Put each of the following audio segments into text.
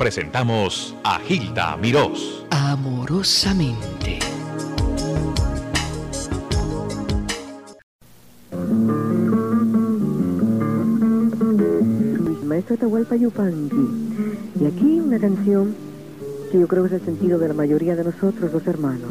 presentamos a Gilda Mirós. Amorosamente. Maestro Atahualpa Yupanqui. Y aquí una canción que yo creo que es el sentido de la mayoría de nosotros, los hermanos.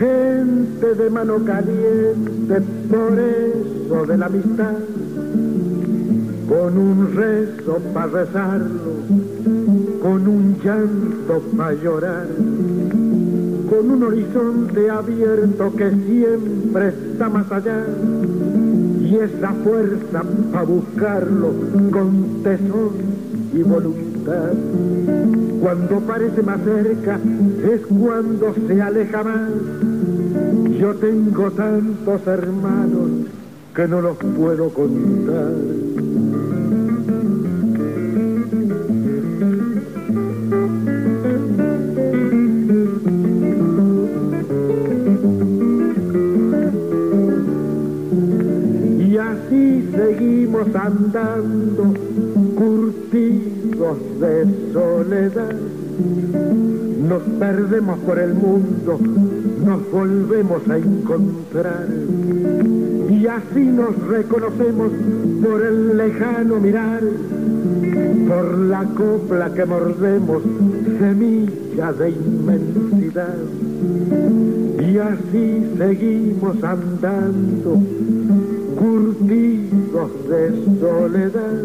Gente de mano caliente, por eso de la amistad, con un rezo para rezarlo, con un llanto para llorar, horizonte abierto que siempre está más allá, y esa fuerza para buscarlo con tesón y voluntad. Cuando parece más cerca es cuando se aleja más. Yo tengo tantos hermanos que no los puedo contar. Andando, curtidos de soledad. Nos perdemos por el mundo, nos volvemos a encontrar. Y así nos reconocemos por el lejano mirar, por la copla que mordemos, semilla de inmensidad. Y así seguimos andando, curtidos de soledad,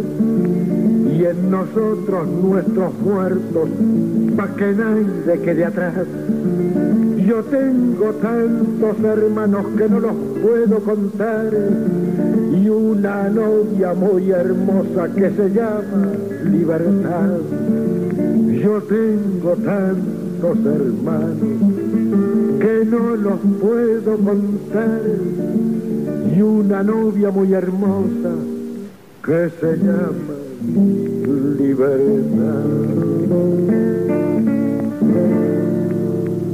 y en nosotros nuestros muertos, pa' que nadie quede atrás. Yo tengo tantos hermanos que no los puedo contar, y una novia muy hermosa que se llama libertad. Yo tengo tantos hermanos que no los puedo contar y una novia muy hermosa que se llama libertad.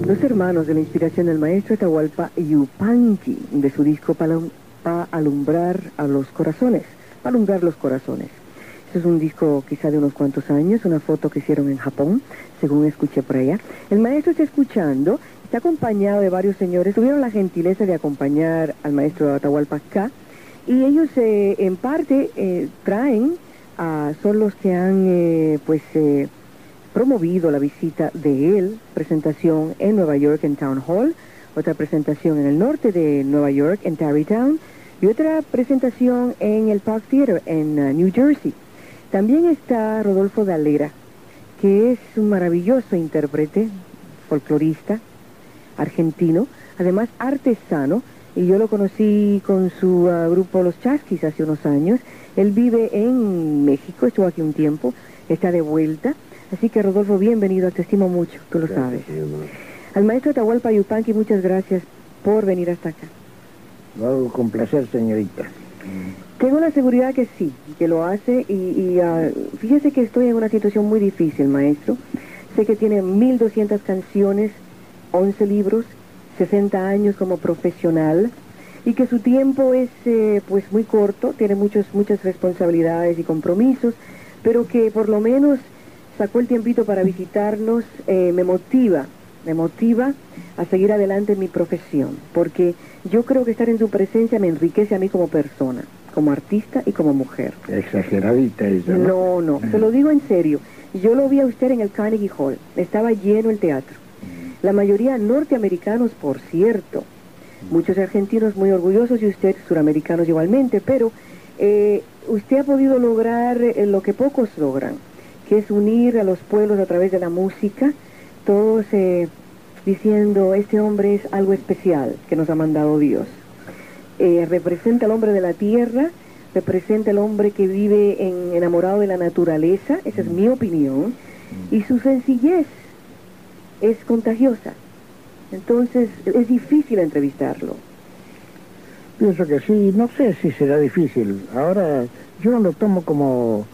Los hermanos de la inspiración del maestro Atahualpa Yupanqui, de su disco para alumbrar a los corazones, para alumbrar los corazones. Este es un disco quizá de unos cuantos años, una foto que hicieron en Japón, según escuché por allá. El maestro está escuchando, está acompañado de varios señores, tuvieron la gentileza de acompañar al maestro Atahualpa acá, y ellos eh, en parte eh, traen, a, son los que han eh, pues eh, promovido la visita de él, presentación en Nueva York en Town Hall, otra presentación en el norte de Nueva York en Tarrytown, y otra presentación en el Park Theater en New Jersey. También está Rodolfo Dalera, que es un maravilloso intérprete, folclorista, argentino, además artesano, y yo lo conocí con su uh, grupo Los Chasquis hace unos años. Él vive en México, estuvo aquí un tiempo, está de vuelta. Así que Rodolfo, bienvenido, te estimo mucho, tú lo sabes. Al maestro Atahualpa Yupanqui, muchas gracias por venir hasta acá. Lo hago con placer, señorita. Tengo la seguridad que sí, que lo hace y, y uh, fíjese que estoy en una situación muy difícil, maestro. Sé que tiene 1.200 canciones, 11 libros, 60 años como profesional y que su tiempo es eh, pues muy corto, tiene muchos, muchas responsabilidades y compromisos, pero que por lo menos sacó el tiempito para visitarnos, eh, me motiva, me motiva a seguir adelante en mi profesión, porque yo creo que estar en su presencia me enriquece a mí como persona. como artista y como mujer. Exageradita ella, ¿no? No, no, se lo digo en serio. Yo lo vi a usted en el Carnegie Hall. Estaba lleno el teatro. La mayoría norteamericanos, por cierto. Muchos argentinos muy orgullosos y usted, suramericanos igualmente, pero eh, usted ha podido lograr eh, lo que pocos logran, que es unir a los pueblos a través de la música, todos eh, diciendo, este hombre es algo especial que nos ha mandado Dios. Representa al hombre de la tierra, representa al hombre que vive en- enamorado de la naturaleza, esa es mi opinión, y su sencillez es contagiosa. Entonces es difícil entrevistarlo. Pienso que sí, no sé si será difícil. Ahora, yo no lo tomo como,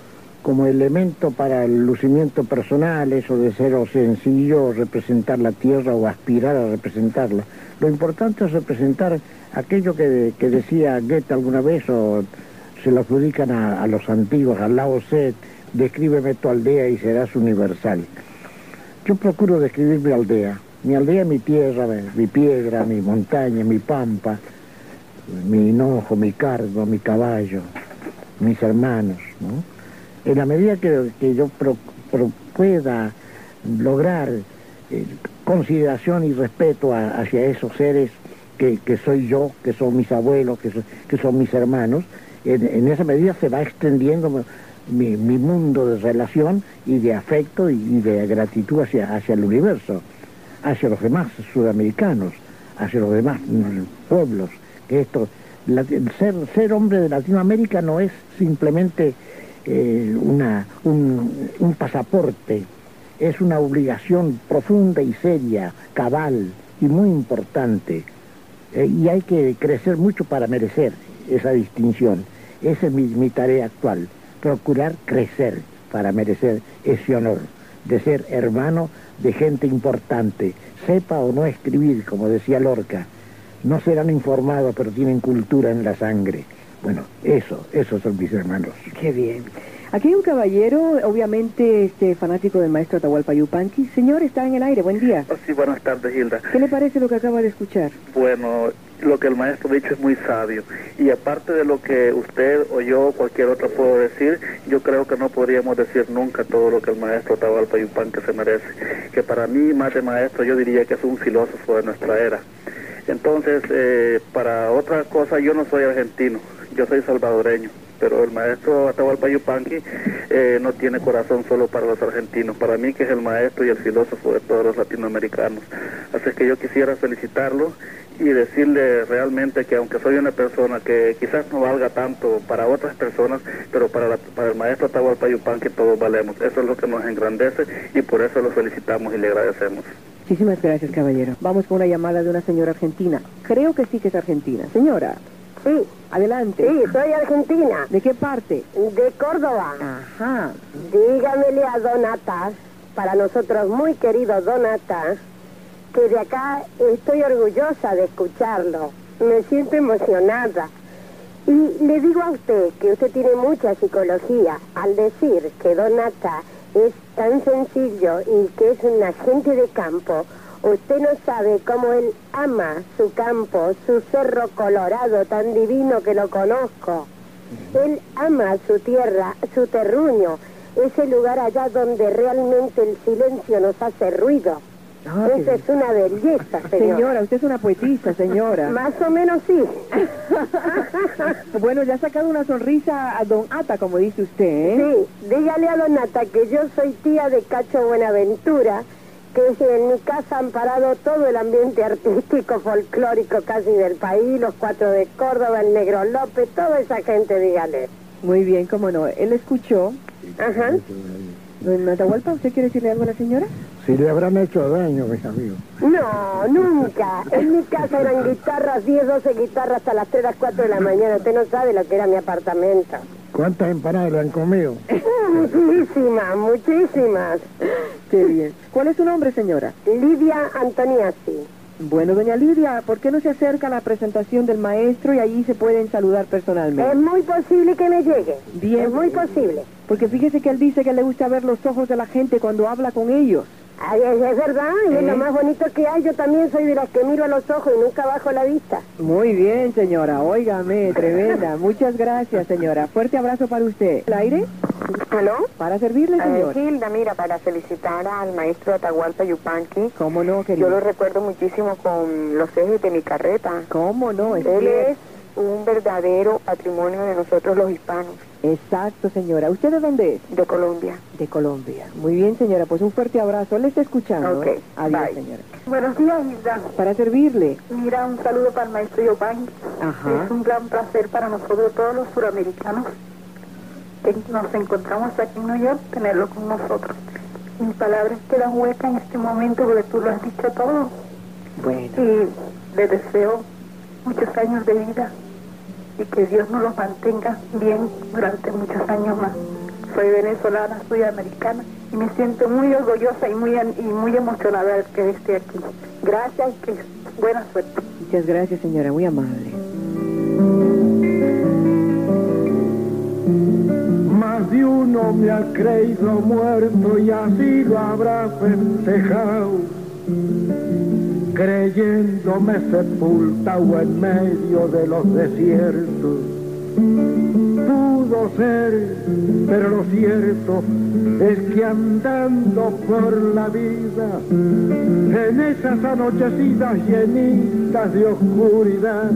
como elemento para el lucimiento personal, eso de ser o sencillo representar la tierra o aspirar a representarla. Lo importante es representar aquello que, decía Goethe alguna vez o se lo adjudican a, a los antiguos, a Lao Tse, descríbeme tu aldea y serás universal. Yo procuro describir mi aldea. Mi aldea mi tierra, mi piedra, mi montaña, mi pampa, mi hinojo, mi cargo, mi caballo, mis hermanos, ¿no? En la medida que, yo pueda lograr eh, consideración y respeto hacia esos seres que, soy yo, que son mis abuelos, que, so- que son mis hermanos, en esa medida se va extendiendo mi, mi mundo de relación y de afecto y, de gratitud hacia, hacia el universo, hacia los demás sudamericanos, hacia los demás mm, pueblos. Que esto, ser, ser hombre de Latinoamérica no es simplemente eh, una, un, pasaporte, es una obligación profunda y seria, cabal y muy importante. Eh, y hay que crecer mucho para merecer esa distinción. Esa es mi tarea actual, procurar crecer para merecer ese honor de ser hermano de gente importante, sepa o no escribir, como decía Lorca. No serán informados, pero tienen cultura en la sangre. Bueno, eso, esos son mis hermanos. Qué bien. Aquí hay un caballero, obviamente este fanático del maestro Atahualpa Yupanqui. Señor, está en el aire, buen día. Oh, Sí, buenas tardes, Hilda. ¿Qué le parece lo que acaba de escuchar? Bueno, lo que el maestro ha dicho es muy sabio. Y aparte de lo que usted o yo o cualquier otro puedo decir, yo creo que no podríamos decir nunca todo lo que el maestro Atahualpa Yupanqui se merece. Que para mí, más de maestro, yo diría que es un filósofo de nuestra era. Entonces, eh, para otra cosa, yo no soy argentino, yo soy salvadoreño. Pero el maestro Atahualpa Yupanqui eh, no tiene corazón solo para los argentinos, para mí que es el maestro y el filósofo de todos los latinoamericanos. Así que yo quisiera felicitarlo y decirle realmente que aunque soy una persona que quizás no valga tanto para otras personas, pero para, la- para el maestro Atahualpa Yupanqui todos valemos. Eso es lo que nos engrandece y por eso lo felicitamos y le agradecemos. Muchísimas gracias, caballero. Vamos con una llamada de una señora argentina. Creo que sí que es argentina. Señora, Sí, adelante. sí, soy argentina, ¿De qué parte? de Córdoba. Ajá. Dígamele a Donata, para nosotros muy querido Donata, que de acá estoy orgullosa de escucharlo. Me siento emocionada. Y le digo a usted que usted tiene mucha psicología al decir que Donata es tan sencillo y que es un agente de campo. Usted no sabe cómo él ama su campo, su cerro colorado tan divino que lo conozco. Él ama su tierra, su terruño, ese lugar allá donde realmente el silencio nos hace ruido. Ah, Esa es una belleza, señor. Señora, usted es una poetisa, señora. Más o menos sí. Bueno, ya ha sacado una sonrisa a don Ata, como dice usted, ¿eh? Sí, dígale a Donata que yo soy tía de Cacho Buenaventura, que en mi casa han parado todo el ambiente artístico, folclórico casi del país, los cuatro de Córdoba, el Negro López, toda esa gente, dígale. Muy bien, cómo no. Él escuchó. Ajá. Don Atahualpa, ¿usted quiere decirle algo a la señora? Si le habrán hecho daño, mis amigos. No, nunca. En mi casa eran guitarras, 10, 12 guitarras hasta las 3, las 4 de la mañana. Usted no sabe lo que era mi apartamento. ¿Cuántas empanadas le han comido? Muchísimas, muchísimas. Qué bien. ¿Cuál es su nombre, señora? Lidia Antoniazzi. Bueno, doña Lidia, ¿por qué no se acerca a la presentación del maestro y allí se pueden saludar Es personalmente? muy posible que me llegue. Bien. Es muy posible. Porque fíjese que él dice que le gusta ver los ojos de la gente cuando habla con ellos. Ay, es, es verdad, y es ¿Eh? lo más bonito que hay. Yo también soy de las que miro a los ojos y nunca bajo la vista. Muy bien, señora. Óigame, tremenda. Muchas gracias, señora. Fuerte abrazo para usted. ¿El aire? ¿Aló? Para servirle, Eh, señor. Hilda, mira, para felicitar al maestro Atahualpa Yupanqui. ¿Cómo no, querido? Yo lo recuerdo muchísimo con los ejes de mi carreta. ¿Cómo no? Es Él es un verdadero patrimonio de nosotros los hispanos Exacto, señora. ¿Usted de dónde es? de Colombia. De Colombia. Muy bien, señora. Pues un fuerte abrazo. Le está escuchando. Ok, ¿eh? Adiós, bye. señora. Buenos días, Hilda. Para servirle. Mira, un saludo para el maestro Giovanni. Ajá. Es un gran placer para nosotros, todos los suramericanos, que nos encontramos aquí en New York, tenerlo con nosotros. Mis palabras quedan huecas en este momento porque tú lo has dicho todo. Bueno. Y le deseo muchos años de vida y que Dios nos los mantenga bien durante muchos años más. Soy venezolana, soy americana y me siento muy orgullosa y muy, y muy emocionada de que esté aquí. Gracias y que buena suerte. Muchas gracias, señora. Muy amable. Más de uno me ha creído muerto y así lo habrá festejado, creyéndome sepultado en medio de los desiertos. Pudo ser, pero lo cierto es que andando por la vida, en esas anochecidas llenitas de oscuridad,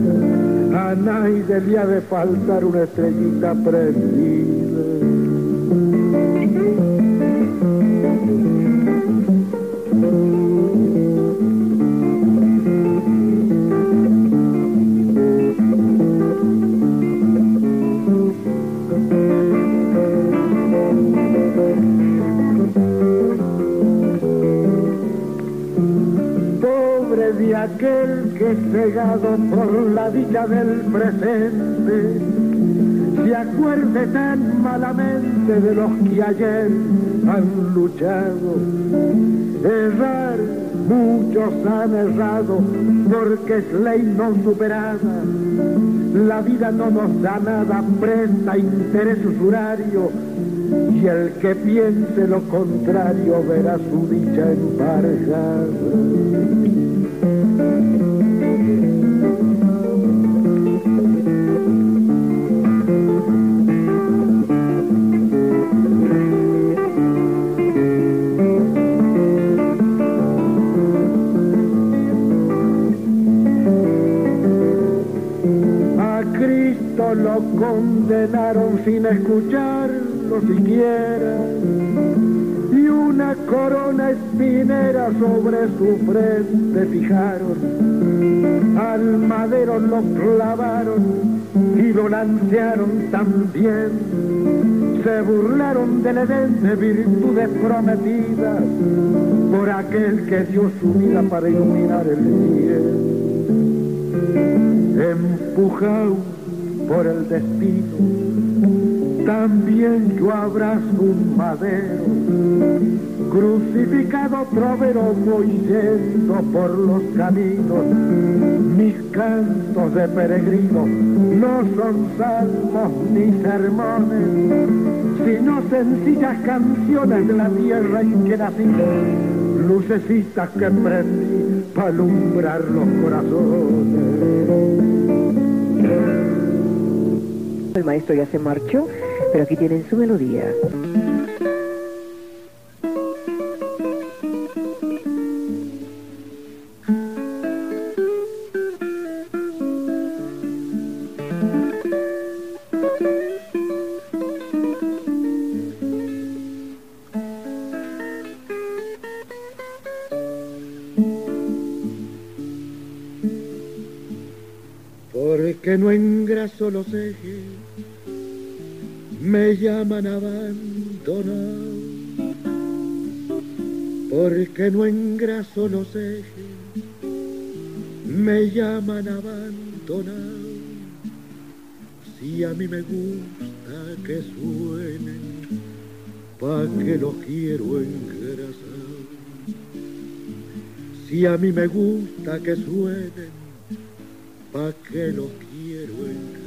a nadie ha de faltar una estrellita prendida. Aquel que cegado por la dicha del presente se acuerde tan malamente de los que ayer han luchado. Errar, muchos han errado porque es ley no superada. La vida no nos da nada, presta interés usurario y el que piense lo contrario verá su dicha emparejada. A Cristo lo condenaron sin escucharlo siquiera y una corona espinera sobre su frente fijaron. Al madero lo clavaron y lo lancearon también. Se burlaron del Edén de virtudes prometidas por aquel que dio su vida para iluminar el cielo empujado por el destino, también yo abrazo un madero, crucificado trovero voy yendo por los caminos, mis cantos de peregrino no son salmos ni sermones, sino sencillas canciones de la tierra en que nací, lucecitas que prendí para alumbrar los corazones. El maestro ya se marchó, pero aquí tienen su melodía. Porque no engraso los ejes, me llaman abandonado. Porque no engraso los ejes, me llaman abandonado. Si a mí me gusta que suenen, pa' que los quiero engrasar. Si a mí me gusta que suenen, pa' que los quiero engrasar.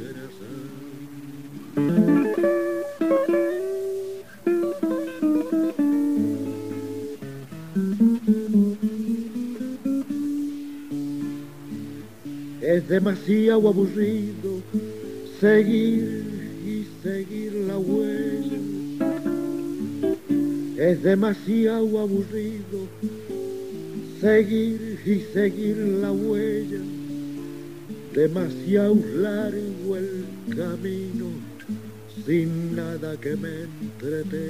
Demasiado aburrido seguir y seguir la huella. Es demasiado aburrido seguir y seguir la huella. Demasiado largo el camino sin nada que me entretenga.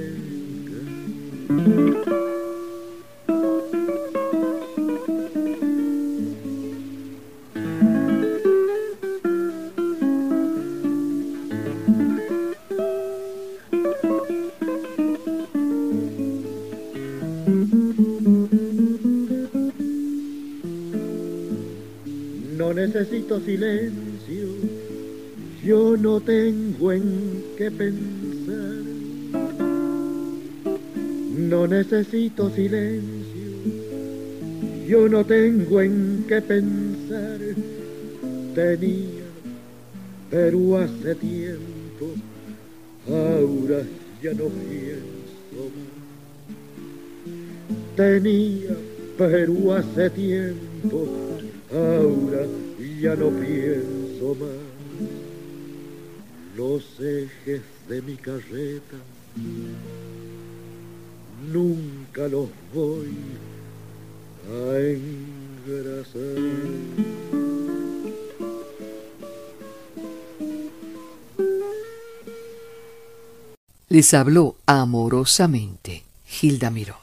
Necesito silencio, yo no tengo en qué pensar. No necesito silencio, yo no tengo en qué pensar. Tenía, pero hace tiempo, ahora ya no pienso más. Tenía, pero hace tiempo, ahora ya no pienso más. Los ejes de mi carreta nunca los voy a engrasar. Les habló amorosamente Gilda Miró.